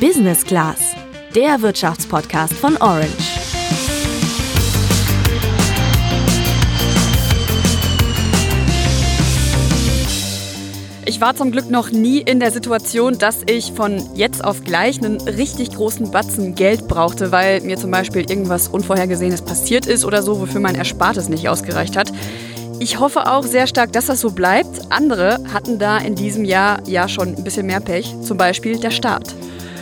Business Class, der Wirtschaftspodcast von Orange. Ich war zum Glück noch nie in der Situation, dass ich von jetzt auf gleich einen richtig großen Batzen Geld brauchte, weil mir zum Beispiel irgendwas Unvorhergesehenes passiert ist oder so, wofür mein Erspartes nicht ausgereicht hat. Ich hoffe auch sehr stark, dass das so bleibt. Andere hatten da in diesem Jahr ja schon ein bisschen mehr Pech, zum Beispiel der Staat.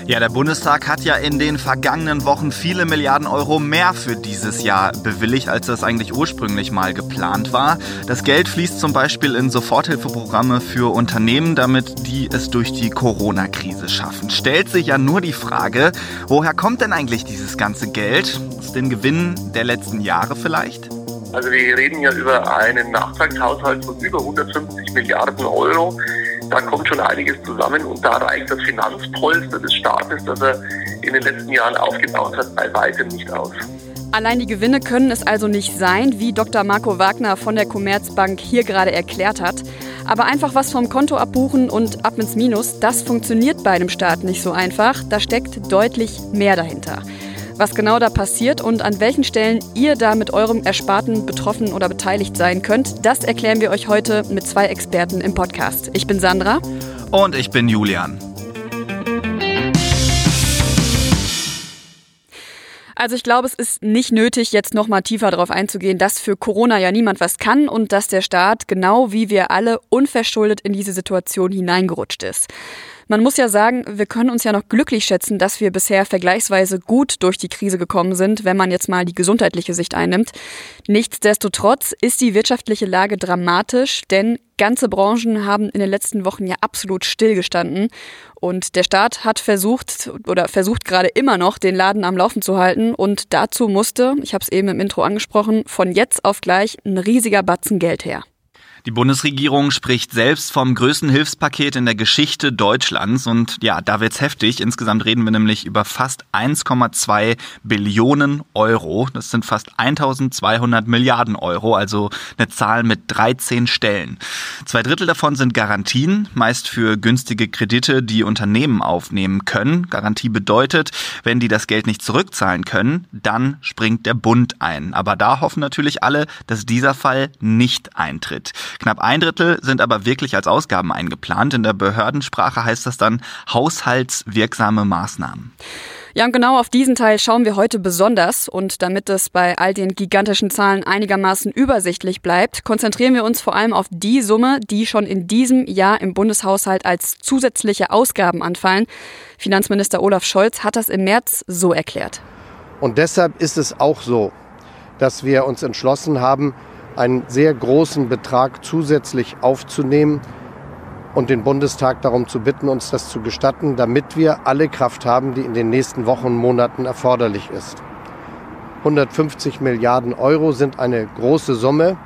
Ja, der Bundestag hat ja in den vergangenen Wochen viele Milliarden Euro mehr für dieses Jahr bewilligt, als das eigentlich ursprünglich mal geplant war. Das Geld fließt zum Beispiel in Soforthilfeprogramme für Unternehmen, damit die es durch die Corona-Krise schaffen. Stellt sich ja nur die Frage, woher kommt denn eigentlich dieses ganze Geld? Aus den Gewinnen der letzten Jahre vielleicht? Also wir reden ja über einen Nachtragshaushalt von über 150 Milliarden Euro. Da kommt schon einiges zusammen und da reicht das Finanzpolster des Staates, das er in den letzten Jahren aufgebaut hat, bei weitem nicht aus. Allein die Gewinne können es also nicht sein, wie Dr. Marco Wagner von der Commerzbank hier gerade erklärt hat. Aber einfach was vom Konto abbuchen und ab ins Minus, das funktioniert bei einem Staat nicht so einfach. Da steckt deutlich mehr dahinter. Was genau da passiert und an welchen Stellen ihr da mit eurem Ersparten betroffen oder beteiligt sein könnt, das erklären wir euch heute mit zwei Experten im Podcast. Ich bin Sandra. Und ich bin Julian. Also ich glaube, es ist nicht nötig, jetzt noch mal tiefer darauf einzugehen, dass für Corona ja niemand was kann und dass der Staat, genau wie wir alle, unverschuldet in diese Situation hineingerutscht ist. Man muss ja sagen, wir können uns ja noch glücklich schätzen, dass wir bisher vergleichsweise gut durch die Krise gekommen sind, wenn man jetzt mal die gesundheitliche Sicht einnimmt. Nichtsdestotrotz ist die wirtschaftliche Lage dramatisch, denn ganze Branchen haben in den letzten Wochen ja absolut stillgestanden. Und der Staat hat versucht oder versucht gerade immer noch, den Laden am Laufen zu halten. Und dazu musste, ich habe es eben im Intro angesprochen, von jetzt auf gleich ein riesiger Batzen Geld her. Die Bundesregierung spricht selbst vom größten Hilfspaket in der Geschichte Deutschlands und ja, da wird's heftig. Insgesamt reden wir nämlich über fast 1,2 Billionen Euro. Das sind fast 1200 Milliarden Euro, also eine Zahl mit 13 Stellen. Zwei Drittel davon sind Garantien, meist für günstige Kredite, die Unternehmen aufnehmen können. Garantie bedeutet, wenn die das Geld nicht zurückzahlen können, dann springt der Bund ein. Aber da hoffen natürlich alle, dass dieser Fall nicht eintritt. Knapp ein Drittel sind aber wirklich als Ausgaben eingeplant. In der Behördensprache heißt das dann haushaltswirksame Maßnahmen. Ja, und genau auf diesen Teil schauen wir heute besonders. Und damit es bei all den gigantischen Zahlen einigermaßen übersichtlich bleibt, konzentrieren wir uns vor allem auf die Summe, die schon in diesem Jahr im Bundeshaushalt als zusätzliche Ausgaben anfallen. Finanzminister Olaf Scholz hat das im März so erklärt. Und deshalb ist es auch so, dass wir uns entschlossen haben, einen sehr großen Betrag zusätzlich aufzunehmen und den Bundestag darum zu bitten, uns das zu gestatten, damit wir alle Kraft haben, die in den nächsten Wochen und Monaten erforderlich ist. 150 Milliarden Euro sind eine große Summe,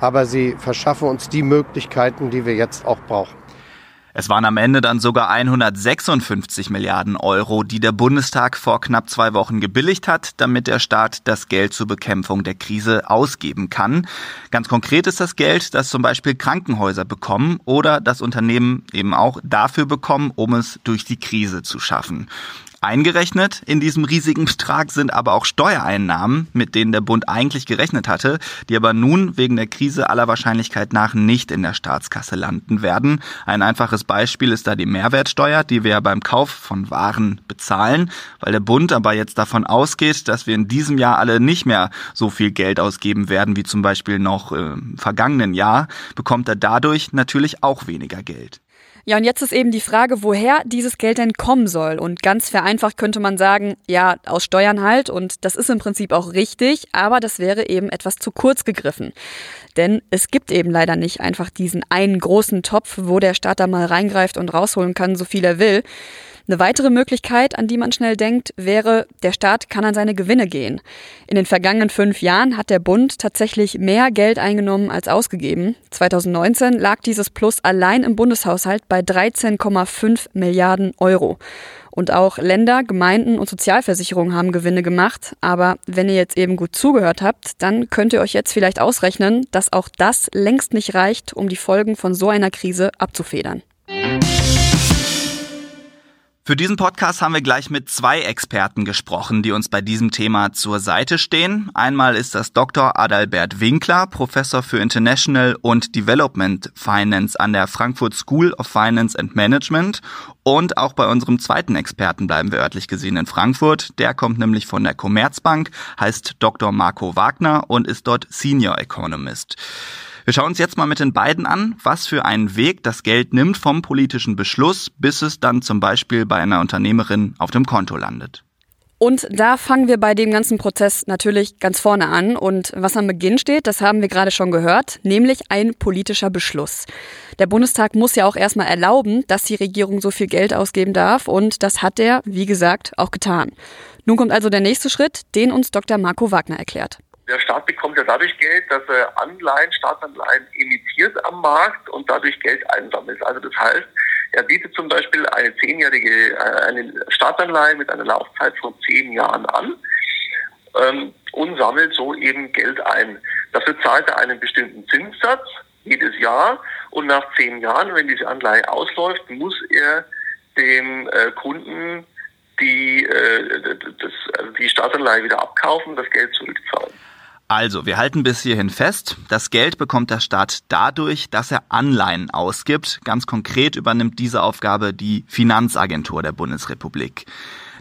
aber sie verschaffen uns die Möglichkeiten, die wir jetzt auch brauchen. Es waren am Ende dann sogar 156 Milliarden Euro, die der Bundestag vor knapp zwei Wochen gebilligt hat, damit der Staat das Geld zur Bekämpfung der Krise ausgeben kann. Ganz konkret ist das Geld, das zum Beispiel Krankenhäuser bekommen oder das Unternehmen eben auch dafür bekommen, um es durch die Krise zu schaffen. Eingerechnet in diesem riesigen Betrag sind aber auch Steuereinnahmen, mit denen der Bund eigentlich gerechnet hatte, die aber nun wegen der Krise aller Wahrscheinlichkeit nach nicht in der Staatskasse landen werden. Ein einfaches Beispiel ist da die Mehrwertsteuer, die wir beim Kauf von Waren bezahlen, weil der Bund aber jetzt davon ausgeht, dass wir in diesem Jahr alle nicht mehr so viel Geld ausgeben werden wie zum Beispiel noch im vergangenen Jahr, bekommt er dadurch natürlich auch weniger Geld. Ja, und jetzt ist eben die Frage, woher dieses Geld denn kommen soll. Und ganz vereinfacht könnte man sagen, ja, aus Steuern halt. Und das ist im Prinzip auch richtig, aber das wäre eben etwas zu kurz gegriffen. Denn es gibt eben leider nicht einfach diesen einen großen Topf, wo der Staat da mal reingreift und rausholen kann, so viel er will. Eine weitere Möglichkeit, an die man schnell denkt, wäre, der Staat kann an seine Gewinne gehen. In den vergangenen fünf Jahren hat der Bund tatsächlich mehr Geld eingenommen als ausgegeben. 2019 lag dieses Plus allein im Bundeshaushalt bei 13,5 Milliarden Euro. Und auch Länder, Gemeinden und Sozialversicherungen haben Gewinne gemacht. Aber wenn ihr jetzt eben gut zugehört habt, dann könnt ihr euch jetzt vielleicht ausrechnen, dass auch das längst nicht reicht, um die Folgen von so einer Krise abzufedern. Für diesen Podcast haben wir gleich mit zwei Experten gesprochen, die uns bei diesem Thema zur Seite stehen. Einmal ist das Dr. Adalbert Winkler, Professor für International und Development Finance an der Frankfurt School of Finance and Management. Und auch bei unserem zweiten Experten bleiben wir örtlich gesehen in Frankfurt. Der kommt nämlich von der Commerzbank, heißt Dr. Marco Wagner und ist dort Senior Economist. Wir schauen uns jetzt mal mit den beiden an, was für einen Weg das Geld nimmt vom politischen Beschluss, bis es dann zum Beispiel bei einer Unternehmerin auf dem Konto landet. Und da fangen wir bei dem ganzen Prozess natürlich ganz vorne an. Und was am Beginn steht, das haben wir gerade schon gehört, nämlich ein politischer Beschluss. Der Bundestag muss ja auch erstmal erlauben, dass die Regierung so viel Geld ausgeben darf. Und das hat er, wie gesagt, auch getan. Nun kommt also der nächste Schritt, den uns Dr. Marco Wagner erklärt. Der Staat bekommt ja dadurch Geld, dass er Anleihen, Staatsanleihen emittiert am Markt und dadurch Geld einsammelt. Also das heißt, er bietet zum Beispiel eine zehnjährige äh, eine Staatsanleihe mit einer Laufzeit von zehn Jahren an ähm, und sammelt so eben Geld ein. Dafür zahlt er einen bestimmten Zinssatz jedes Jahr und nach zehn Jahren, wenn diese Anleihe ausläuft, muss er dem äh, Kunden die, äh, das, also die Staatsanleihe wieder abkaufen, das Geld zurückzahlen. Also, wir halten bis hierhin fest, das Geld bekommt der Staat dadurch, dass er Anleihen ausgibt. Ganz konkret übernimmt diese Aufgabe die Finanzagentur der Bundesrepublik.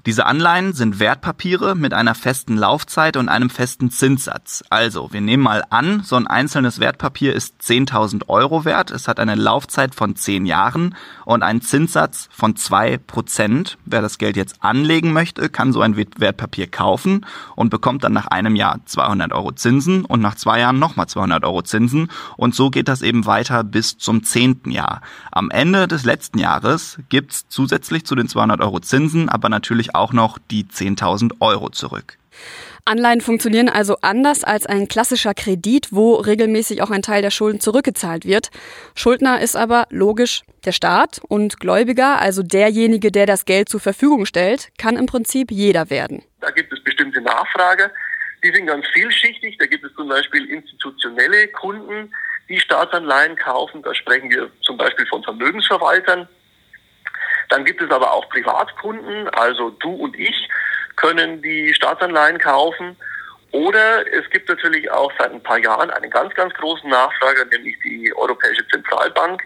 Diese Anleihen sind Wertpapiere mit einer festen Laufzeit und einem festen Zinssatz. Also, wir nehmen mal an, so ein einzelnes Wertpapier ist 10.000 Euro wert. Es hat eine Laufzeit von 10 Jahren und einen Zinssatz von 2 Prozent. Wer das Geld jetzt anlegen möchte, kann so ein Wertpapier kaufen und bekommt dann nach einem Jahr 200 Euro Zinsen und nach zwei Jahren nochmal 200 Euro Zinsen. Und so geht das eben weiter bis zum zehnten Jahr. Am Ende des letzten Jahres gibt's zusätzlich zu den 200 Euro Zinsen aber natürlich auch noch die 10.000 Euro zurück. Anleihen funktionieren also anders als ein klassischer Kredit, wo regelmäßig auch ein Teil der Schulden zurückgezahlt wird. Schuldner ist aber logisch der Staat und Gläubiger, also derjenige, der das Geld zur Verfügung stellt, kann im Prinzip jeder werden. Da gibt es bestimmte Nachfrage, die sind ganz vielschichtig. Da gibt es zum Beispiel institutionelle Kunden, die Staatsanleihen kaufen. Da sprechen wir zum Beispiel von Vermögensverwaltern. Dann gibt es aber auch Privatkunden, also du und ich können die Staatsanleihen kaufen. Oder es gibt natürlich auch seit ein paar Jahren einen ganz, ganz großen Nachfrager, nämlich die Europäische Zentralbank,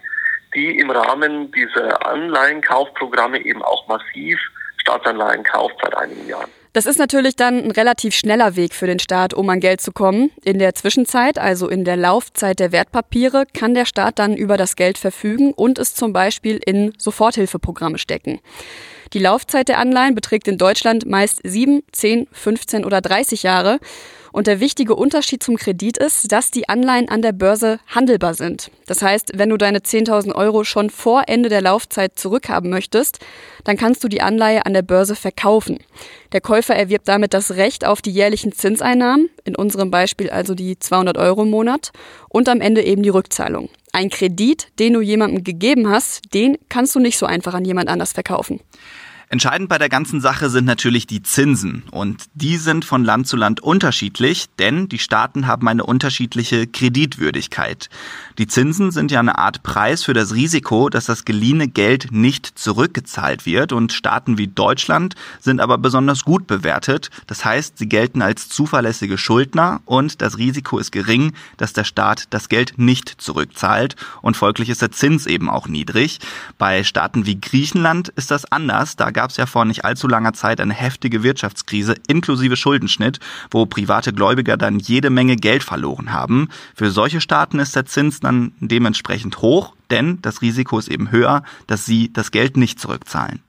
die im Rahmen dieser Anleihenkaufprogramme eben auch massiv Staatsanleihen kauft seit einigen Jahren. Das ist natürlich dann ein relativ schneller Weg für den Staat, um an Geld zu kommen. In der Zwischenzeit, also in der Laufzeit der Wertpapiere, kann der Staat dann über das Geld verfügen und es zum Beispiel in Soforthilfeprogramme stecken. Die Laufzeit der Anleihen beträgt in Deutschland meist 7, 10, 15 oder 30 Jahre. Und der wichtige Unterschied zum Kredit ist, dass die Anleihen an der Börse handelbar sind. Das heißt, wenn du deine 10.000 Euro schon vor Ende der Laufzeit zurückhaben möchtest, dann kannst du die Anleihe an der Börse verkaufen. Der Käufer erwirbt damit das Recht auf die jährlichen Zinseinnahmen, in unserem Beispiel also die 200 Euro im Monat, und am Ende eben die Rückzahlung. Ein Kredit, den du jemandem gegeben hast, den kannst du nicht so einfach an jemand anders verkaufen. Entscheidend bei der ganzen Sache sind natürlich die Zinsen. Und die sind von Land zu Land unterschiedlich, denn die Staaten haben eine unterschiedliche Kreditwürdigkeit. Die Zinsen sind ja eine Art Preis für das Risiko, dass das geliehene Geld nicht zurückgezahlt wird. Und Staaten wie Deutschland sind aber besonders gut bewertet. Das heißt, sie gelten als zuverlässige Schuldner und das Risiko ist gering, dass der Staat das Geld nicht zurückzahlt. Und folglich ist der Zins eben auch niedrig. Bei Staaten wie Griechenland ist das anders. Da gab es ja vor nicht allzu langer Zeit eine heftige Wirtschaftskrise inklusive Schuldenschnitt, wo private Gläubiger dann jede Menge Geld verloren haben. Für solche Staaten ist der Zins dann dementsprechend hoch, denn das Risiko ist eben höher, dass sie das Geld nicht zurückzahlen.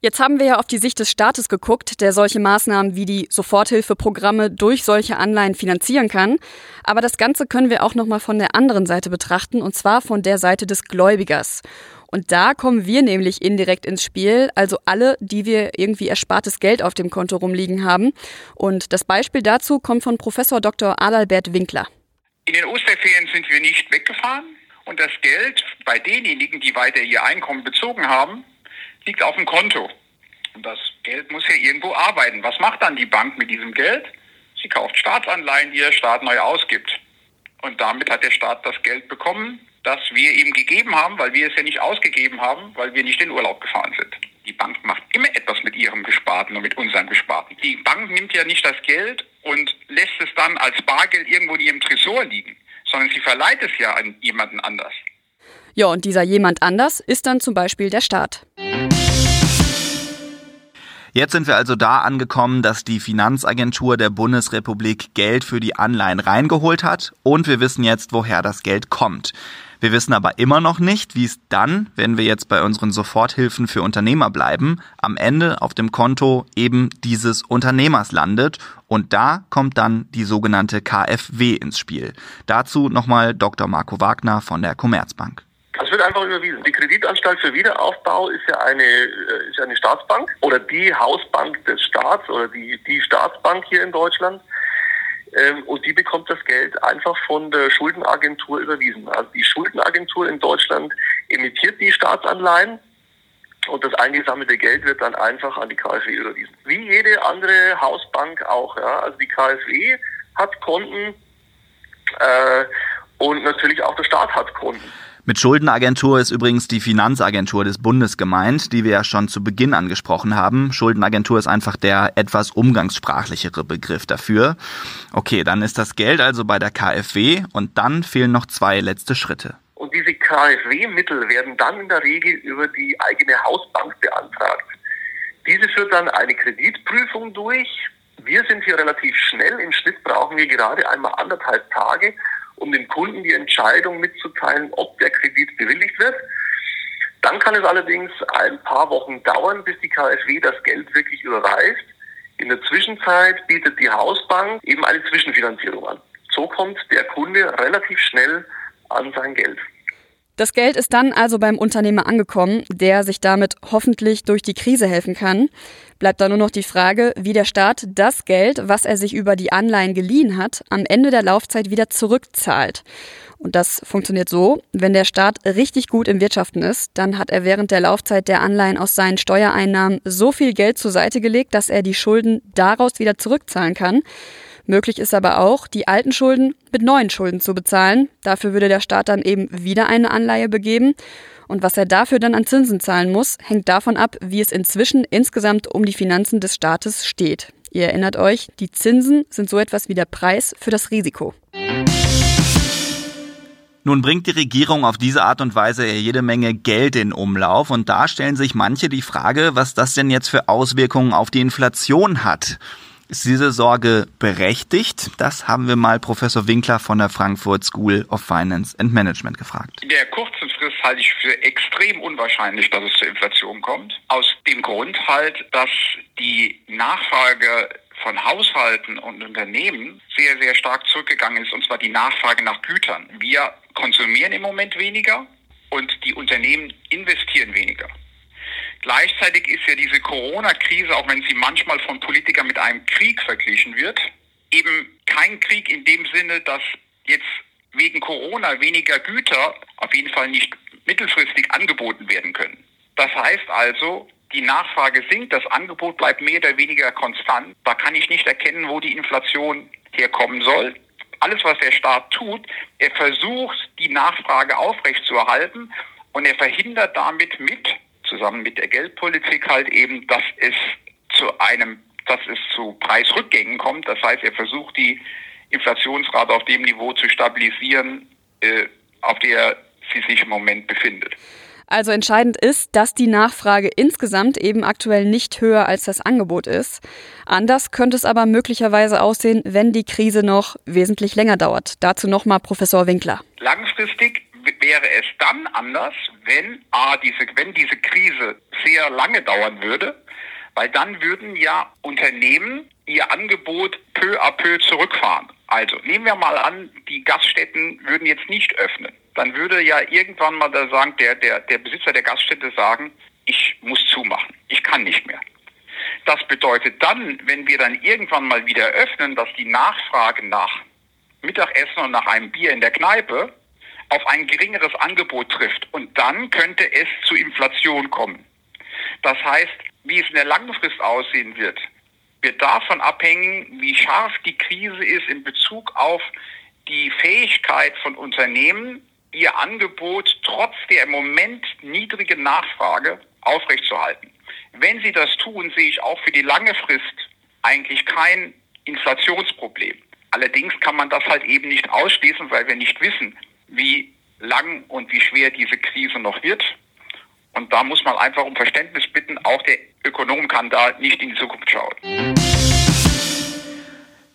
Jetzt haben wir ja auf die Sicht des Staates geguckt, der solche Maßnahmen wie die Soforthilfeprogramme durch solche Anleihen finanzieren kann. Aber das Ganze können wir auch nochmal von der anderen Seite betrachten, und zwar von der Seite des Gläubigers. Und da kommen wir nämlich indirekt ins Spiel, also alle, die wir irgendwie erspartes Geld auf dem Konto rumliegen haben. Und das Beispiel dazu kommt von Professor Dr. Adalbert Winkler. In den Osterferien sind wir nicht weggefahren und das Geld bei denjenigen, die weiter ihr Einkommen bezogen haben, liegt auf dem Konto. Und das Geld muss ja irgendwo arbeiten. Was macht dann die Bank mit diesem Geld? Sie kauft Staatsanleihen, die der Staat neu ausgibt. Und damit hat der Staat das Geld bekommen, das wir ihm gegeben haben, weil wir es ja nicht ausgegeben haben, weil wir nicht in Urlaub gefahren sind. Die Bank macht immer etwas mit ihrem Gesparten und mit unserem Gesparten. Die Bank nimmt ja nicht das Geld und lässt es dann als Bargeld irgendwo in ihrem Tresor liegen, sondern sie verleiht es ja an jemanden anders. Ja, und dieser jemand anders ist dann zum Beispiel der Staat. Jetzt sind wir also da angekommen, dass die Finanzagentur der Bundesrepublik Geld für die Anleihen reingeholt hat und wir wissen jetzt, woher das Geld kommt. Wir wissen aber immer noch nicht, wie es dann, wenn wir jetzt bei unseren Soforthilfen für Unternehmer bleiben, am Ende auf dem Konto eben dieses Unternehmers landet. Und da kommt dann die sogenannte KfW ins Spiel. Dazu nochmal Dr. Marco Wagner von der Commerzbank. Das wird einfach überwiesen. Die Kreditanstalt für Wiederaufbau ist ja eine, äh, ist eine Staatsbank oder die Hausbank des Staats oder die, die Staatsbank hier in Deutschland. Ähm, und die bekommt das Geld einfach von der Schuldenagentur überwiesen. Also die Schuldenagentur in Deutschland emittiert die Staatsanleihen und das eingesammelte Geld wird dann einfach an die KfW überwiesen. Wie jede andere Hausbank auch. Ja. Also die KfW hat Konten äh, und natürlich auch der Staat hat Konten. Mit Schuldenagentur ist übrigens die Finanzagentur des Bundes gemeint, die wir ja schon zu Beginn angesprochen haben. Schuldenagentur ist einfach der etwas umgangssprachlichere Begriff dafür. Okay, dann ist das Geld also bei der KfW und dann fehlen noch zwei letzte Schritte. Und diese KfW-Mittel werden dann in der Regel über die eigene Hausbank beantragt. Diese führt dann eine Kreditprüfung durch. Wir sind hier relativ schnell. Im Schnitt brauchen wir gerade einmal anderthalb Tage, um dem Kunden die Entscheidung mitzuteilen, ob der Kredit bewilligt wird. Dann kann es allerdings ein paar Wochen dauern, bis die KfW das Geld wirklich überweist. In der Zwischenzeit bietet die Hausbank eben eine Zwischenfinanzierung an. So kommt der Kunde relativ schnell an sein Geld. Das Geld ist dann also beim Unternehmer angekommen, der sich damit hoffentlich durch die Krise helfen kann. Bleibt da nur noch die Frage, wie der Staat das Geld, was er sich über die Anleihen geliehen hat, am Ende der Laufzeit wieder zurückzahlt. Und das funktioniert so, wenn der Staat richtig gut im Wirtschaften ist, dann hat er während der Laufzeit der Anleihen aus seinen Steuereinnahmen so viel Geld zur Seite gelegt, dass er die Schulden daraus wieder zurückzahlen kann. Möglich ist aber auch, die alten Schulden mit neuen Schulden zu bezahlen. Dafür würde der Staat dann eben wieder eine Anleihe begeben. Und was er dafür dann an Zinsen zahlen muss, hängt davon ab, wie es inzwischen insgesamt um die Finanzen des Staates steht. Ihr erinnert euch, die Zinsen sind so etwas wie der Preis für das Risiko. Nun bringt die Regierung auf diese Art und Weise jede Menge Geld in Umlauf und da stellen sich manche die Frage, was das denn jetzt für Auswirkungen auf die Inflation hat. Ist diese Sorge berechtigt? Das haben wir mal Professor Winkler von der Frankfurt School of Finance and Management gefragt. In der kurzen Frist halte ich für extrem unwahrscheinlich, dass es zur Inflation kommt. Aus dem Grund halt, dass die Nachfrage von Haushalten und Unternehmen sehr, sehr stark zurückgegangen ist, und zwar die Nachfrage nach Gütern. Wir konsumieren im Moment weniger und die Unternehmen investieren weniger. Gleichzeitig ist ja diese Corona-Krise, auch wenn sie manchmal von Politikern mit einem Krieg verglichen wird, eben kein Krieg in dem Sinne, dass jetzt wegen Corona weniger Güter auf jeden Fall nicht mittelfristig angeboten werden können. Das heißt also, die Nachfrage sinkt, das Angebot bleibt mehr oder weniger konstant. Da kann ich nicht erkennen, wo die Inflation herkommen soll. Alles, was der Staat tut, er versucht, die Nachfrage aufrechtzuerhalten und er verhindert damit mit, zusammen mit der Geldpolitik halt eben, dass es zu einem, dass es zu Preisrückgängen kommt. Das heißt, er versucht die Inflationsrate auf dem Niveau zu stabilisieren, äh, auf der sie sich im Moment befindet. Also entscheidend ist, dass die Nachfrage insgesamt eben aktuell nicht höher als das Angebot ist. Anders könnte es aber möglicherweise aussehen, wenn die Krise noch wesentlich länger dauert. Dazu nochmal Professor Winkler. Langfristig wäre es dann anders, wenn, A, diese, wenn diese Krise sehr lange dauern würde, weil dann würden ja Unternehmen ihr Angebot peu à peu zurückfahren. Also nehmen wir mal an, die Gaststätten würden jetzt nicht öffnen. Dann würde ja irgendwann mal der, sagen, der, der, der Besitzer der Gaststätte sagen, ich muss zumachen, ich kann nicht mehr. Das bedeutet dann, wenn wir dann irgendwann mal wieder öffnen, dass die Nachfrage nach Mittagessen und nach einem Bier in der Kneipe auf ein geringeres Angebot trifft. Und dann könnte es zu Inflation kommen. Das heißt, wie es in der langen Frist aussehen wird, wird davon abhängen, wie scharf die Krise ist in Bezug auf die Fähigkeit von Unternehmen, ihr Angebot trotz der im Moment niedrigen Nachfrage aufrechtzuerhalten. Wenn sie das tun, sehe ich auch für die lange Frist eigentlich kein Inflationsproblem. Allerdings kann man das halt eben nicht ausschließen, weil wir nicht wissen, wie lang und wie schwer diese Krise noch wird. Und da muss man einfach um Verständnis bitten. Auch der Ökonom kann da nicht in die Zukunft schauen.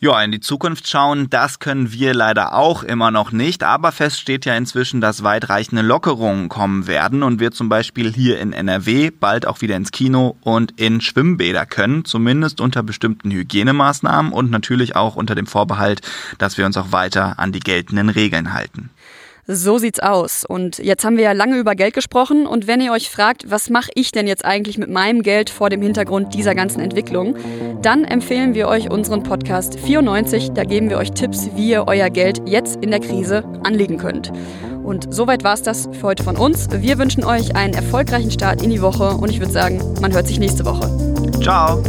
Ja, in die Zukunft schauen, das können wir leider auch immer noch nicht. Aber fest steht ja inzwischen, dass weitreichende Lockerungen kommen werden und wir zum Beispiel hier in NRW bald auch wieder ins Kino und in Schwimmbäder können, zumindest unter bestimmten Hygienemaßnahmen und natürlich auch unter dem Vorbehalt, dass wir uns auch weiter an die geltenden Regeln halten. So sieht's aus. Und jetzt haben wir ja lange über Geld gesprochen. Und wenn ihr euch fragt, was mache ich denn jetzt eigentlich mit meinem Geld vor dem Hintergrund dieser ganzen Entwicklung, dann empfehlen wir euch unseren Podcast 94. Da geben wir euch Tipps, wie ihr euer Geld jetzt in der Krise anlegen könnt. Und soweit war's das für heute von uns. Wir wünschen euch einen erfolgreichen Start in die Woche und ich würde sagen, man hört sich nächste Woche. Ciao.